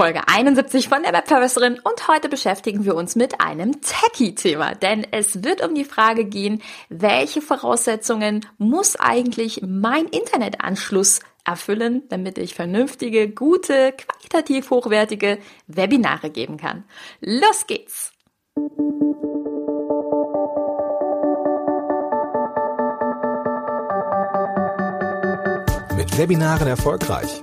Folge 71 von der Webverbesserin und heute beschäftigen wir uns mit einem Techie-Thema, denn es wird um die Frage gehen, welche Voraussetzungen muss eigentlich mein Internetanschluss erfüllen, damit ich vernünftige, gute, qualitativ hochwertige Webinare geben kann. Los geht's! Mit Webinaren erfolgreich.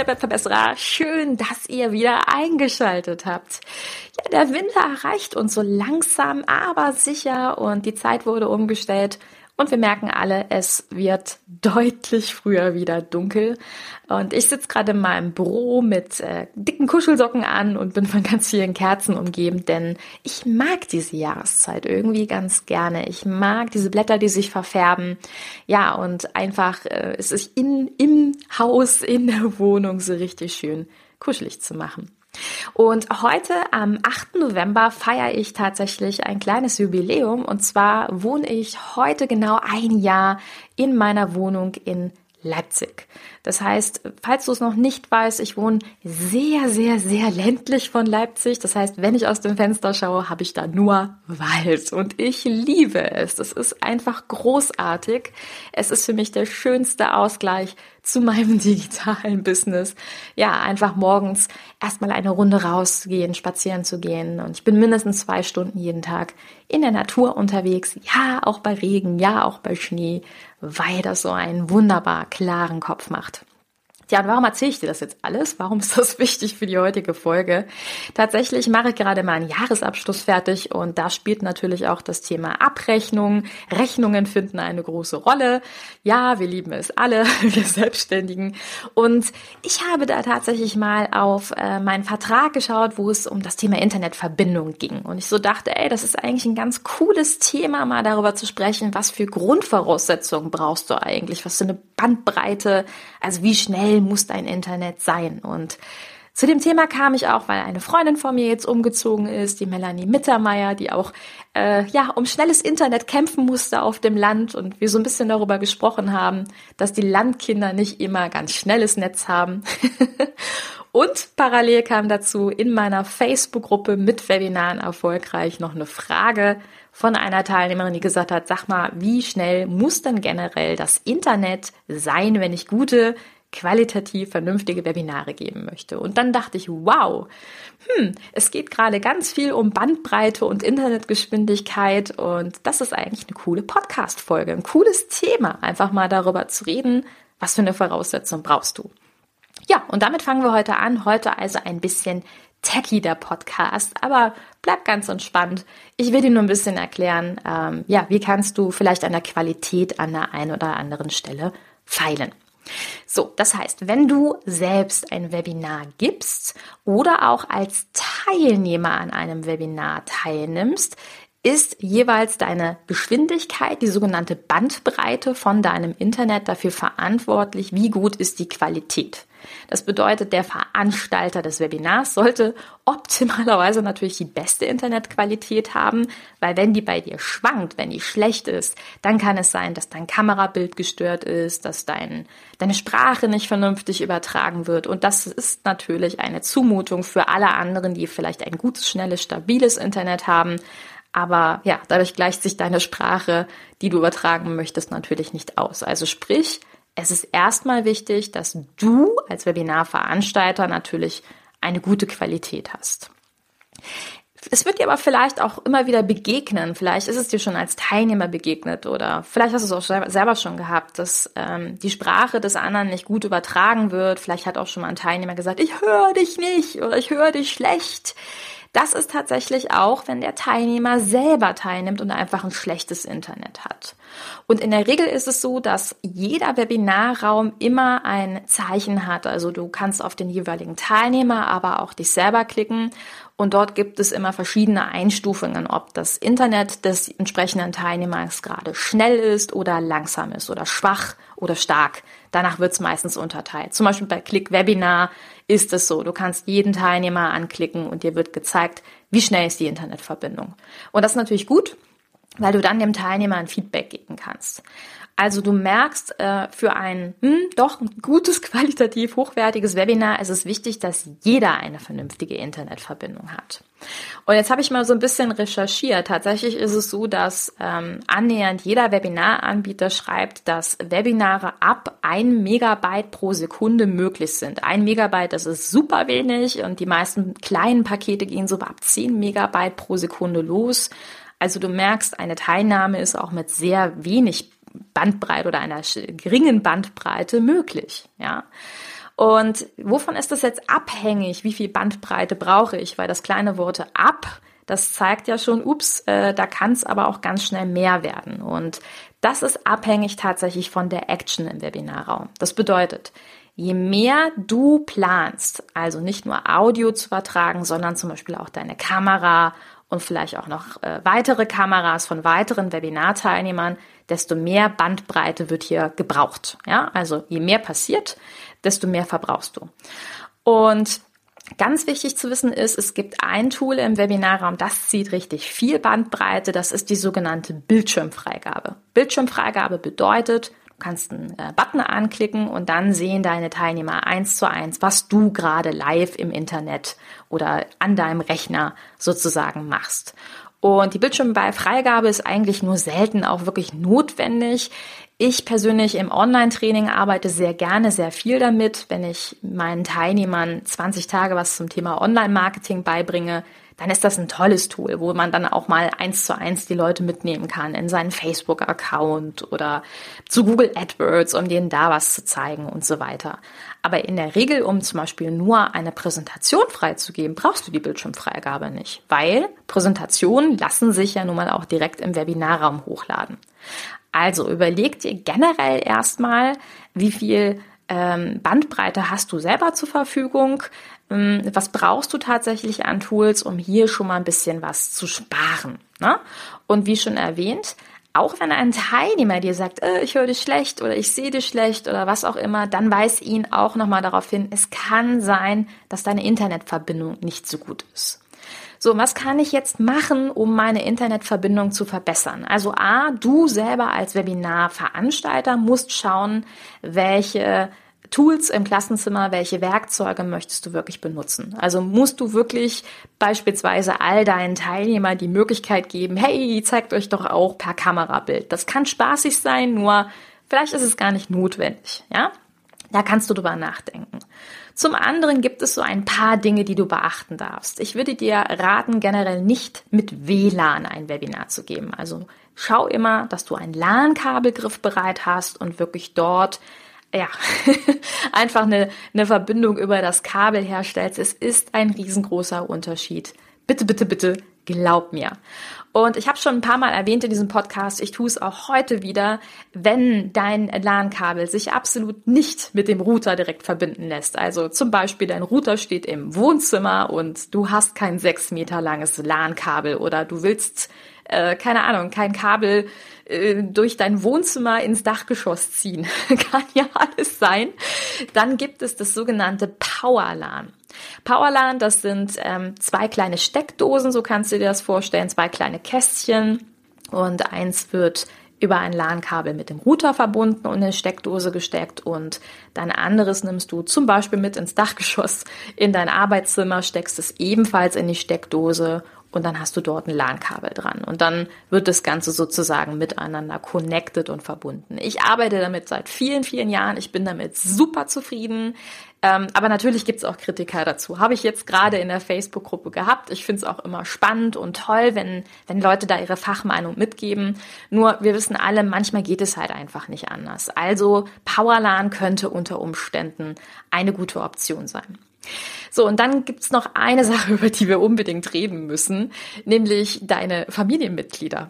Liebe Webverbesserer. Schön, dass ihr wieder eingeschaltet habt. Ja, der Winter erreicht uns so langsam, aber sicher und die Zeit wurde umgestellt und wir merken alle, es wird deutlich früher wieder dunkel. Und ich sitze gerade in meinem Büro mit äh, dicken Kuschelsocken an und bin von ganz vielen Kerzen umgeben, denn ich mag diese Jahreszeit irgendwie ganz gerne. Ich mag diese Blätter, die sich verfärben. Ja, und einfach äh, es ist in, im Haus, in der Wohnung so richtig schön kuschelig zu machen. Und heute am 8. November feiere ich tatsächlich ein kleines Jubiläum. Und zwar wohne ich heute genau ein Jahr in meiner Wohnung in Leipzig. Das heißt, falls du es noch nicht weißt, ich wohne sehr, sehr, sehr ländlich von Leipzig. Das heißt, wenn ich aus dem Fenster schaue, habe ich da nur Wald und ich liebe es. Das ist einfach großartig. Es ist für mich der schönste Ausgleich zu meinem digitalen Business. Ja, einfach morgens erstmal eine Runde rausgehen, spazieren zu gehen. Und ich bin mindestens zwei Stunden jeden Tag in der Natur unterwegs. Ja, auch bei Regen, ja, auch bei Schnee, weil das so einen wunderbar klaren Kopf macht. Ja, und warum erzähle ich dir das jetzt alles? Warum ist das wichtig für die heutige Folge? Tatsächlich mache ich gerade mal einen Jahresabschluss fertig und da spielt natürlich auch das Thema Abrechnung. Rechnungen finden eine große Rolle. Ja, wir lieben es alle, wir Selbstständigen. Und ich habe da tatsächlich mal auf äh, meinen Vertrag geschaut, wo es um das Thema Internetverbindung ging. Und ich so dachte, ey, das ist eigentlich ein ganz cooles Thema, mal darüber zu sprechen, was für Grundvoraussetzungen brauchst du eigentlich, was für eine Bandbreite, also wie schnell muss dein Internet sein? Und zu dem Thema kam ich auch, weil eine Freundin von mir jetzt umgezogen ist, die Melanie Mittermeier, die auch äh, ja um schnelles Internet kämpfen musste auf dem Land und wir so ein bisschen darüber gesprochen haben, dass die Landkinder nicht immer ganz schnelles Netz haben. und parallel kam dazu in meiner Facebook-Gruppe mit Webinaren erfolgreich noch eine Frage von einer Teilnehmerin, die gesagt hat, sag mal, wie schnell muss denn generell das Internet sein, wenn ich gute qualitativ vernünftige Webinare geben möchte. Und dann dachte ich, wow, hm, es geht gerade ganz viel um Bandbreite und Internetgeschwindigkeit und das ist eigentlich eine coole Podcast-Folge, ein cooles Thema, einfach mal darüber zu reden, was für eine Voraussetzung brauchst du. Ja, und damit fangen wir heute an. Heute also ein bisschen techy der Podcast, aber bleib ganz entspannt. Ich will dir nur ein bisschen erklären, ähm, ja, wie kannst du vielleicht an der Qualität an der einen oder anderen Stelle feilen. So, das heißt, wenn du selbst ein Webinar gibst oder auch als Teilnehmer an einem Webinar teilnimmst, ist jeweils deine Geschwindigkeit, die sogenannte Bandbreite von deinem Internet dafür verantwortlich, wie gut ist die Qualität. Das bedeutet, der Veranstalter des Webinars sollte optimalerweise natürlich die beste Internetqualität haben, weil wenn die bei dir schwankt, wenn die schlecht ist, dann kann es sein, dass dein Kamerabild gestört ist, dass dein, deine Sprache nicht vernünftig übertragen wird. Und das ist natürlich eine Zumutung für alle anderen, die vielleicht ein gutes, schnelles, stabiles Internet haben. Aber ja, dadurch gleicht sich deine Sprache, die du übertragen möchtest, natürlich nicht aus. Also sprich, es ist erstmal wichtig, dass du als Webinarveranstalter natürlich eine gute Qualität hast. Es wird dir aber vielleicht auch immer wieder begegnen. Vielleicht ist es dir schon als Teilnehmer begegnet oder vielleicht hast du es auch selber schon gehabt, dass ähm, die Sprache des anderen nicht gut übertragen wird. Vielleicht hat auch schon mal ein Teilnehmer gesagt, ich höre dich nicht oder ich höre dich schlecht. Das ist tatsächlich auch, wenn der Teilnehmer selber teilnimmt und einfach ein schlechtes Internet hat. Und in der Regel ist es so, dass jeder Webinarraum immer ein Zeichen hat. Also du kannst auf den jeweiligen Teilnehmer, aber auch dich selber klicken. Und dort gibt es immer verschiedene Einstufungen, ob das Internet des entsprechenden Teilnehmers gerade schnell ist oder langsam ist oder schwach oder stark. Danach wird es meistens unterteilt. Zum Beispiel bei Click Webinar ist es so. Du kannst jeden Teilnehmer anklicken und dir wird gezeigt, wie schnell ist die Internetverbindung. Und das ist natürlich gut, weil du dann dem Teilnehmer ein Feedback geben kannst. Also du merkst, äh, für ein hm, doch ein gutes, qualitativ hochwertiges Webinar ist es wichtig, dass jeder eine vernünftige Internetverbindung hat. Und jetzt habe ich mal so ein bisschen recherchiert. Tatsächlich ist es so, dass ähm, annähernd jeder Webinaranbieter schreibt, dass Webinare ab ein Megabyte pro Sekunde möglich sind. Ein Megabyte, das ist super wenig und die meisten kleinen Pakete gehen so ab 10 Megabyte pro Sekunde los. Also du merkst, eine Teilnahme ist auch mit sehr wenig Bandbreite oder einer geringen Bandbreite möglich, ja. Und wovon ist das jetzt abhängig? Wie viel Bandbreite brauche ich? Weil das kleine Worte ab, das zeigt ja schon, ups, äh, da kann es aber auch ganz schnell mehr werden. Und das ist abhängig tatsächlich von der Action im Webinarraum. Das bedeutet, je mehr du planst, also nicht nur Audio zu übertragen, sondern zum Beispiel auch deine Kamera und vielleicht auch noch äh, weitere Kameras von weiteren Webinarteilnehmern, desto mehr Bandbreite wird hier gebraucht. Ja, also je mehr passiert, desto mehr verbrauchst du. Und Ganz wichtig zu wissen ist, es gibt ein Tool im Webinarraum, das zieht richtig viel Bandbreite. Das ist die sogenannte Bildschirmfreigabe. Bildschirmfreigabe bedeutet, kannst einen äh, Button anklicken und dann sehen deine Teilnehmer eins zu eins, was du gerade live im Internet oder an deinem Rechner sozusagen machst. Und die Bildschirmbefreigabe ist eigentlich nur selten auch wirklich notwendig. Ich persönlich im Online-Training arbeite sehr gerne, sehr viel damit. Wenn ich meinen Teilnehmern 20 Tage was zum Thema Online-Marketing beibringe, dann ist das ein tolles Tool, wo man dann auch mal eins zu eins die Leute mitnehmen kann in seinen Facebook-Account oder zu Google AdWords, um denen da was zu zeigen und so weiter. Aber in der Regel, um zum Beispiel nur eine Präsentation freizugeben, brauchst du die Bildschirmfreigabe nicht, weil Präsentationen lassen sich ja nun mal auch direkt im Webinarraum hochladen. Also überleg dir generell erstmal, wie viel ähm, Bandbreite hast du selber zur Verfügung? Ähm, was brauchst du tatsächlich an Tools, um hier schon mal ein bisschen was zu sparen? Ne? Und wie schon erwähnt, auch wenn ein Teilnehmer dir sagt, äh, ich höre dich schlecht oder ich sehe dich schlecht oder was auch immer, dann weist ihn auch nochmal darauf hin, es kann sein, dass deine Internetverbindung nicht so gut ist. So, was kann ich jetzt machen, um meine Internetverbindung zu verbessern? Also A, du selber als Webinarveranstalter musst schauen, welche Tools im Klassenzimmer, welche Werkzeuge möchtest du wirklich benutzen? Also musst du wirklich beispielsweise all deinen Teilnehmern die Möglichkeit geben, hey, zeigt euch doch auch per Kamerabild. Das kann spaßig sein, nur vielleicht ist es gar nicht notwendig, ja? Da kannst du drüber nachdenken. Zum anderen gibt es so ein paar Dinge, die du beachten darfst. Ich würde dir raten, generell nicht mit WLAN ein Webinar zu geben. Also schau immer, dass du ein LAN-Kabelgriff bereit hast und wirklich dort ja, einfach eine, eine Verbindung über das Kabel herstellst. Es ist ein riesengroßer Unterschied. Bitte, bitte, bitte, glaub mir. Und ich habe schon ein paar Mal erwähnt in diesem Podcast, ich tue es auch heute wieder, wenn dein LAN-Kabel sich absolut nicht mit dem Router direkt verbinden lässt. Also zum Beispiel dein Router steht im Wohnzimmer und du hast kein sechs Meter langes LAN-Kabel oder du willst, äh, keine Ahnung, kein Kabel äh, durch dein Wohnzimmer ins Dachgeschoss ziehen. Kann ja alles sein. Dann gibt es das sogenannte Powerlan. Powerlan, das sind ähm, zwei kleine Steckdosen, so kannst du dir das vorstellen, zwei kleine Kästchen. Und eins wird über ein LAN-Kabel mit dem Router verbunden und in eine Steckdose gesteckt. Und dein anderes nimmst du zum Beispiel mit ins Dachgeschoss in dein Arbeitszimmer, steckst es ebenfalls in die Steckdose und dann hast du dort ein LAN-Kabel dran. Und dann wird das Ganze sozusagen miteinander connected und verbunden. Ich arbeite damit seit vielen, vielen Jahren. Ich bin damit super zufrieden. Ähm, aber natürlich gibt es auch Kritiker dazu. Habe ich jetzt gerade in der Facebook-Gruppe gehabt. Ich finde es auch immer spannend und toll, wenn, wenn Leute da ihre Fachmeinung mitgeben. Nur wir wissen alle, manchmal geht es halt einfach nicht anders. Also Powerlan könnte unter Umständen eine gute Option sein. So, und dann gibt's noch eine Sache, über die wir unbedingt reden müssen, nämlich deine Familienmitglieder.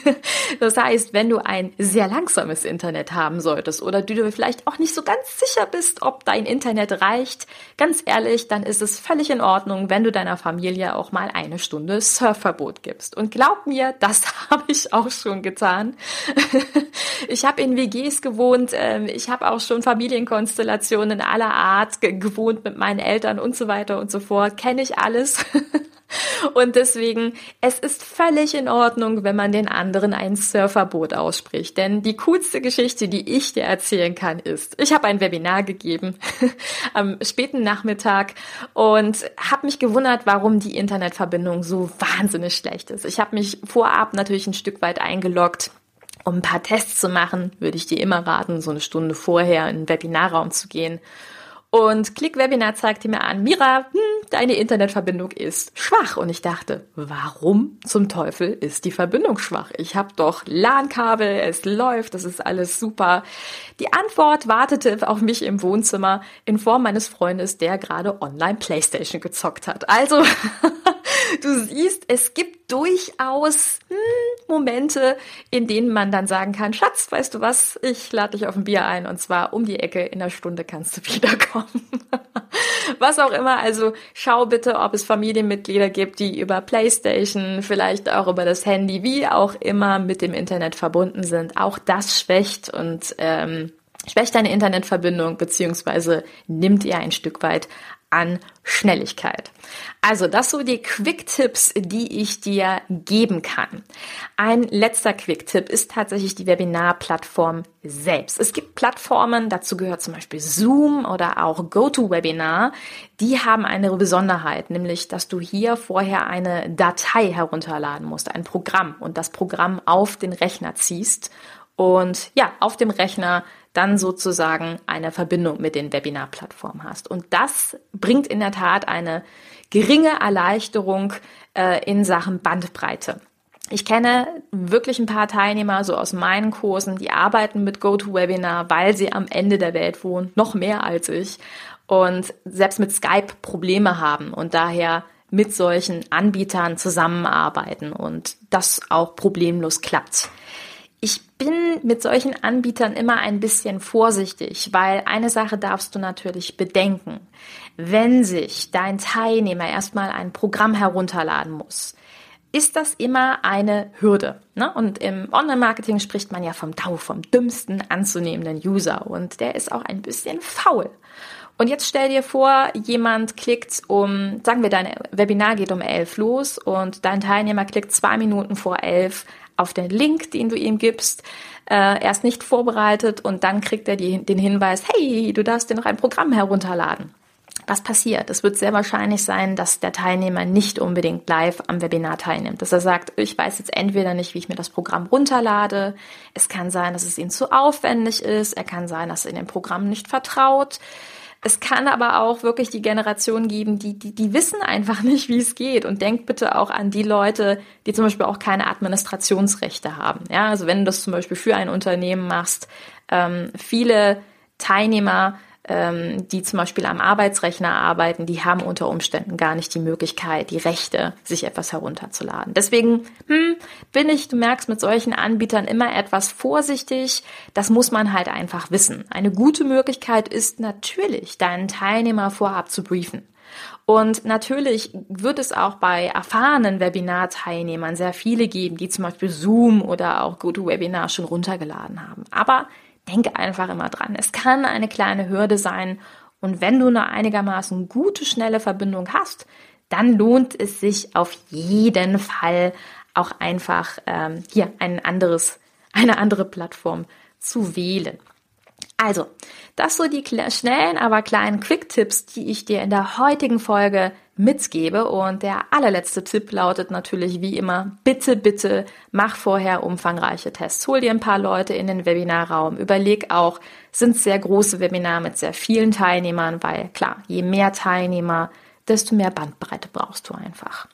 das heißt, wenn du ein sehr langsames Internet haben solltest oder du dir vielleicht auch nicht so ganz sicher bist, ob dein Internet reicht, ganz ehrlich, dann ist es völlig in Ordnung, wenn du deiner Familie auch mal eine Stunde Surfverbot gibst. Und glaub mir, das habe ich auch schon getan. ich habe in WGs gewohnt, ähm, ich habe auch schon Familienkonstellationen aller Art gewohnt mit meinen Eltern und so weiter und so fort. Kenne ich alles. Und deswegen, es ist völlig in Ordnung, wenn man den anderen ein Surferboot ausspricht. Denn die coolste Geschichte, die ich dir erzählen kann, ist, ich habe ein Webinar gegeben am späten Nachmittag und habe mich gewundert, warum die Internetverbindung so wahnsinnig schlecht ist. Ich habe mich vorab natürlich ein Stück weit eingeloggt um ein paar Tests zu machen, würde ich dir immer raten, so eine Stunde vorher in den Webinarraum zu gehen und Click Webinar zeigte mir an, Mira, hm, deine Internetverbindung ist schwach. Und ich dachte, warum zum Teufel ist die Verbindung schwach? Ich habe doch LAN-Kabel, es läuft, das ist alles super. Die Antwort wartete auf mich im Wohnzimmer in Form meines Freundes, der gerade online Playstation gezockt hat. Also, du siehst, es gibt durchaus Momente, in denen man dann sagen kann, Schatz, weißt du was, ich lade dich auf ein Bier ein und zwar um die Ecke, in der Stunde kannst du wiederkommen. was auch immer, also schau bitte, ob es Familienmitglieder gibt, die über Playstation, vielleicht auch über das Handy, wie auch immer mit dem Internet verbunden sind. Auch das schwächt und ähm, schwächt deine Internetverbindung beziehungsweise nimmt ihr ein Stück weit an Schnelligkeit. Also das so die Quick-Tipps, die ich dir geben kann. Ein letzter Quick-Tipp ist tatsächlich die Webinar-Plattform selbst. Es gibt Plattformen, dazu gehört zum Beispiel Zoom oder auch GoToWebinar, die haben eine Besonderheit, nämlich dass du hier vorher eine Datei herunterladen musst, ein Programm und das Programm auf den Rechner ziehst und ja, auf dem Rechner dann sozusagen eine Verbindung mit den Webinar-Plattformen hast. Und das bringt in der Tat eine geringe Erleichterung äh, in Sachen Bandbreite. Ich kenne wirklich ein paar Teilnehmer so aus meinen Kursen, die arbeiten mit GoToWebinar, weil sie am Ende der Welt wohnen, noch mehr als ich und selbst mit Skype Probleme haben und daher mit solchen Anbietern zusammenarbeiten und das auch problemlos klappt. Ich bin mit solchen Anbietern immer ein bisschen vorsichtig, weil eine Sache darfst du natürlich bedenken. Wenn sich dein Teilnehmer erstmal ein Programm herunterladen muss, ist das immer eine Hürde. Ne? Und im Online-Marketing spricht man ja vom DAO, vom dümmsten anzunehmenden User. Und der ist auch ein bisschen faul. Und jetzt stell dir vor, jemand klickt um, sagen wir, dein Webinar geht um elf los und dein Teilnehmer klickt zwei Minuten vor elf auf den Link, den du ihm gibst. Äh, er ist nicht vorbereitet und dann kriegt er die, den Hinweis, hey, du darfst dir noch ein Programm herunterladen. Was passiert? Es wird sehr wahrscheinlich sein, dass der Teilnehmer nicht unbedingt live am Webinar teilnimmt. Dass er sagt, ich weiß jetzt entweder nicht, wie ich mir das Programm runterlade. Es kann sein, dass es ihm zu aufwendig ist. Er kann sein, dass er in dem Programm nicht vertraut. Es kann aber auch wirklich die Generation geben, die, die, die wissen einfach nicht, wie es geht. Und denkt bitte auch an die Leute, die zum Beispiel auch keine Administrationsrechte haben. Ja, also wenn du das zum Beispiel für ein Unternehmen machst, ähm, viele Teilnehmer ähm, die zum Beispiel am Arbeitsrechner arbeiten, die haben unter Umständen gar nicht die Möglichkeit, die Rechte, sich etwas herunterzuladen. Deswegen hm, bin ich, du merkst, mit solchen Anbietern immer etwas vorsichtig. Das muss man halt einfach wissen. Eine gute Möglichkeit ist natürlich, deinen Teilnehmer vorab zu briefen. Und natürlich wird es auch bei erfahrenen Webinar-Teilnehmern sehr viele geben, die zum Beispiel Zoom oder auch GoToWebinar schon runtergeladen haben. Aber denke einfach immer dran. Es kann eine kleine Hürde sein und wenn du eine einigermaßen gute, schnelle Verbindung hast, dann lohnt es sich auf jeden Fall auch einfach ähm, hier ein anderes, eine andere Plattform zu wählen. Also, das so die schnellen, aber kleinen Quick-Tipps, die ich dir in der heutigen Folge mitgebe. Und der allerletzte Tipp lautet natürlich wie immer, bitte, bitte mach vorher umfangreiche Tests. Hol dir ein paar Leute in den Webinarraum. Überleg auch, sind sehr große Webinare mit sehr vielen Teilnehmern, weil klar, je mehr Teilnehmer, desto mehr Bandbreite brauchst du einfach.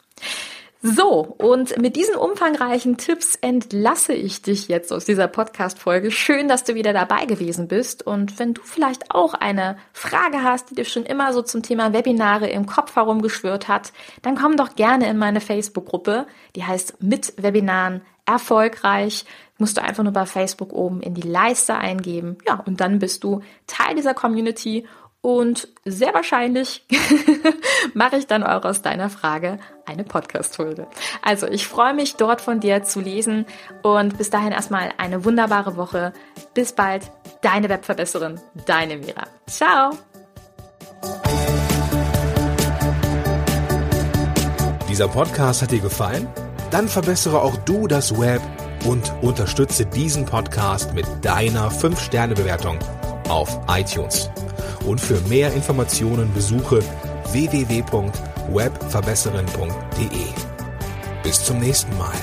So, und mit diesen umfangreichen Tipps entlasse ich dich jetzt aus dieser Podcast-Folge. Schön, dass du wieder dabei gewesen bist. Und wenn du vielleicht auch eine Frage hast, die dir schon immer so zum Thema Webinare im Kopf herumgeschwört hat, dann komm doch gerne in meine Facebook-Gruppe. Die heißt mit Webinaren erfolgreich. Musst du einfach nur bei Facebook oben in die Leiste eingeben. Ja, und dann bist du Teil dieser Community und sehr wahrscheinlich mache ich dann auch aus deiner Frage eine Podcast-Folge. Also ich freue mich dort von dir zu lesen und bis dahin erstmal eine wunderbare Woche. Bis bald, deine Webverbesserin, deine Mira. Ciao! Dieser Podcast hat dir gefallen? Dann verbessere auch du das Web und unterstütze diesen Podcast mit deiner 5-Sterne-Bewertung auf iTunes. Und für mehr Informationen besuche www.webverbesserin.de. Bis zum nächsten Mal.